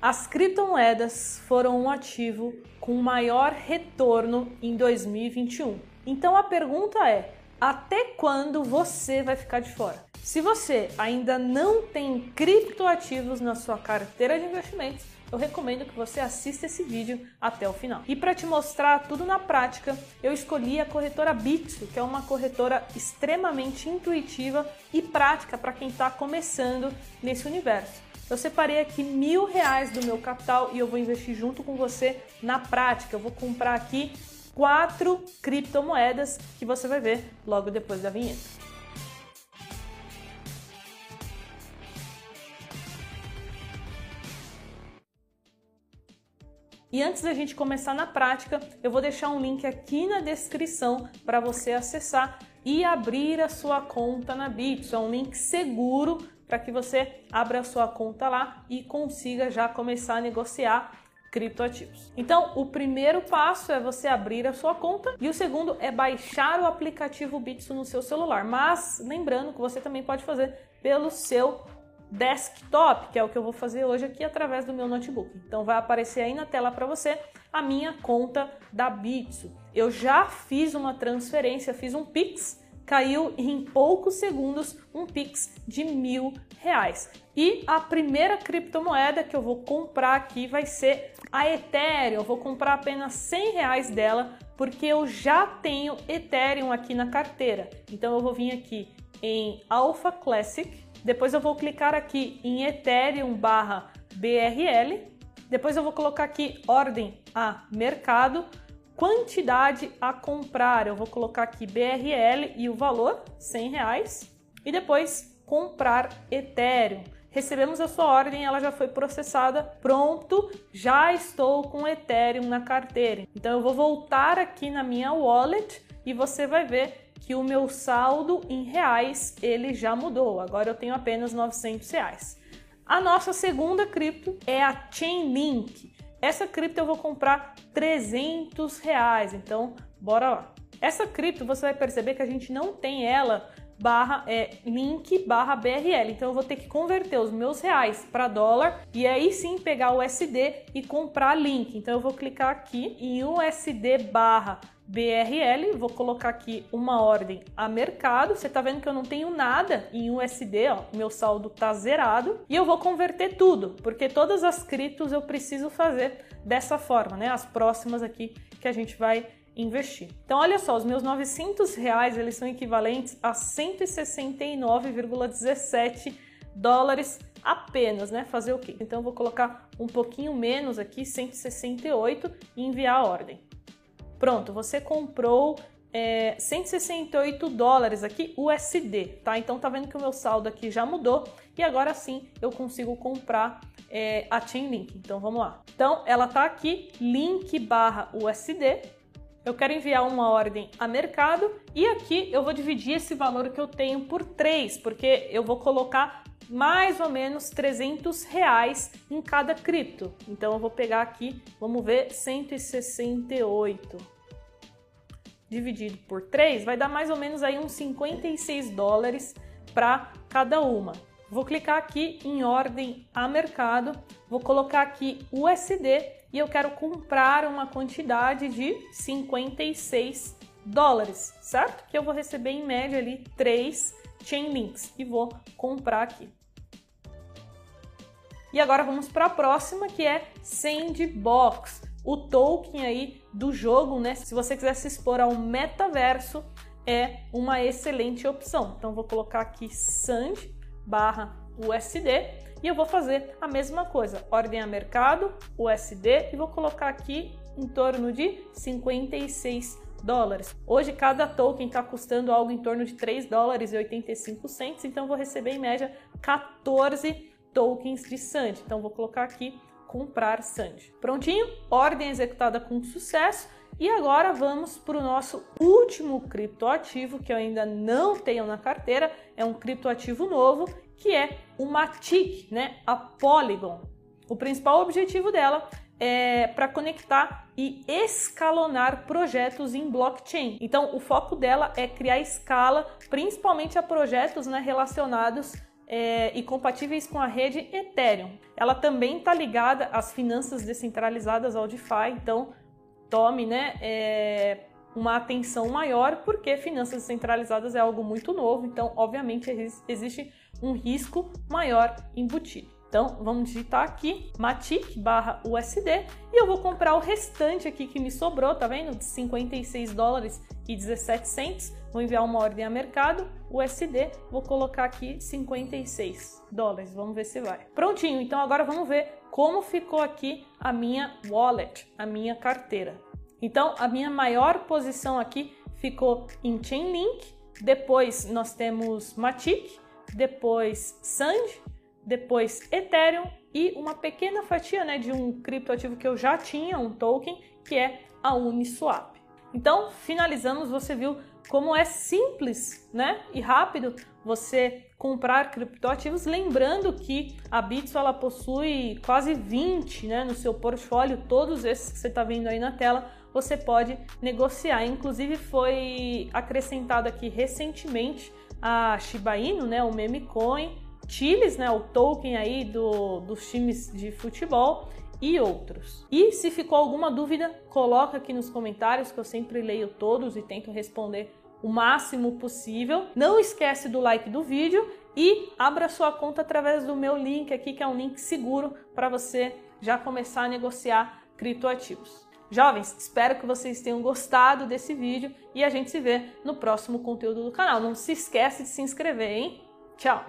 As criptomoedas foram um ativo com maior retorno em 2021. Então a pergunta é: até quando você vai ficar de fora? Se você ainda não tem criptoativos na sua carteira de investimentos, eu recomendo que você assista esse vídeo até o final. E para te mostrar tudo na prática, eu escolhi a corretora Bitso, que é uma corretora extremamente intuitiva e prática para quem está começando nesse universo. Eu separei aqui mil reais do meu capital e eu vou investir junto com você na prática. Eu vou comprar aqui quatro criptomoedas que você vai ver logo depois da vinheta. E antes da gente começar na prática, eu vou deixar um link aqui na descrição para você acessar e abrir a sua conta na Bits. É um link seguro para que você abra sua conta lá e consiga já começar a negociar criptoativos. Então, o primeiro passo é você abrir a sua conta e o segundo é baixar o aplicativo Bitso no seu celular. Mas lembrando que você também pode fazer pelo seu desktop, que é o que eu vou fazer hoje aqui através do meu notebook. Então vai aparecer aí na tela para você a minha conta da Bitso. Eu já fiz uma transferência, fiz um Pix, caiu em poucos segundos um Pix de mil reais. E a primeira criptomoeda que eu vou comprar aqui vai ser a Ethereum. Eu vou comprar apenas 100 reais dela porque eu já tenho Ethereum aqui na carteira. Então eu vou vir aqui em Alpha Classic depois eu vou clicar aqui em Ethereum barra BRL. Depois eu vou colocar aqui ordem a mercado, quantidade a comprar. Eu vou colocar aqui BRL e o valor, 100 reais. E depois comprar Ethereum. Recebemos a sua ordem, ela já foi processada, pronto, já estou com Ethereum na carteira. Então eu vou voltar aqui na minha wallet e você vai ver que o meu saldo em reais ele já mudou. Agora eu tenho apenas 900 reais. A nossa segunda cripto é a Chainlink. Essa cripto eu vou comprar 300 reais. Então, bora lá. Essa cripto você vai perceber que a gente não tem ela barra é, link barra BRL. Então eu vou ter que converter os meus reais para dólar e aí sim pegar o USD e comprar link. Então eu vou clicar aqui em USD barra BRL, vou colocar aqui uma ordem a mercado. Você tá vendo que eu não tenho nada em USD, ó, meu saldo tá zerado. E eu vou converter tudo, porque todas as criptos eu preciso fazer dessa forma, né? As próximas aqui que a gente vai investir. Então, olha só, os meus 900 reais eles são equivalentes a 169,17 dólares apenas, né? Fazer o quê? Então, eu vou colocar um pouquinho menos aqui, 168 e enviar a ordem. Pronto, você comprou é, 168 dólares aqui USD, tá? Então tá vendo que o meu saldo aqui já mudou e agora sim eu consigo comprar é, a Chainlink. Então vamos lá. Então ela tá aqui, link barra USD. Eu quero enviar uma ordem a mercado e aqui eu vou dividir esse valor que eu tenho por 3, porque eu vou colocar mais ou menos 300 reais em cada cripto. Então eu vou pegar aqui, vamos ver, 168 dividido por 3 vai dar mais ou menos aí uns 56 dólares para cada uma. Vou clicar aqui em ordem a mercado, vou colocar aqui USD e eu quero comprar uma quantidade de 56 dólares, certo? Que eu vou receber em média ali 3 Chainlinks e vou comprar aqui. E agora vamos para a próxima, que é Sandbox, o token aí do jogo, né? Se você quiser se expor ao metaverso, é uma excelente opção. Então vou colocar aqui Sand barra USD e eu vou fazer a mesma coisa, ordem a mercado, USD e vou colocar aqui em torno de 56 dólares. Hoje cada token está custando algo em torno de 3 dólares e 85 centos, então vou receber em média 14 tokens de Sand. Então vou colocar aqui comprar Sand. Prontinho? Ordem executada com sucesso. E agora vamos para o nosso último criptoativo que eu ainda não tenho na carteira, é um criptoativo novo, que é o Matic, né? A Polygon. O principal objetivo dela é para conectar e escalonar projetos em blockchain. Então, o foco dela é criar escala, principalmente a projetos né, relacionados é, e compatíveis com a rede Ethereum. Ela também está ligada às finanças descentralizadas ao DeFi, então tome né, é, uma atenção maior, porque finanças descentralizadas é algo muito novo, então, obviamente, existe um risco maior embutido. Então, vamos digitar aqui Matic barra USD e eu vou comprar o restante aqui que me sobrou, tá vendo? De 56 dólares e 17 cents. Vou enviar uma ordem a mercado, USD, vou colocar aqui 56 dólares, vamos ver se vai. Prontinho, então agora vamos ver como ficou aqui a minha wallet, a minha carteira. Então, a minha maior posição aqui ficou em Chainlink, depois nós temos Matic, depois Sand, depois Ethereum e uma pequena fatia né, de um criptoativo que eu já tinha, um token, que é a Uniswap. Então, finalizamos, você viu como é simples né, e rápido você comprar criptoativos, lembrando que a Bitso ela possui quase 20 né, no seu portfólio, todos esses que você está vendo aí na tela, você pode negociar. Inclusive foi acrescentado aqui recentemente a Shiba Inu, né, o meme coin, Chiles, né, o token aí do, dos times de futebol e outros. E se ficou alguma dúvida, coloca aqui nos comentários que eu sempre leio todos e tento responder o máximo possível. Não esquece do like do vídeo e abra sua conta através do meu link aqui, que é um link seguro para você já começar a negociar criptoativos. Jovens, espero que vocês tenham gostado desse vídeo e a gente se vê no próximo conteúdo do canal. Não se esquece de se inscrever, hein? Tchau!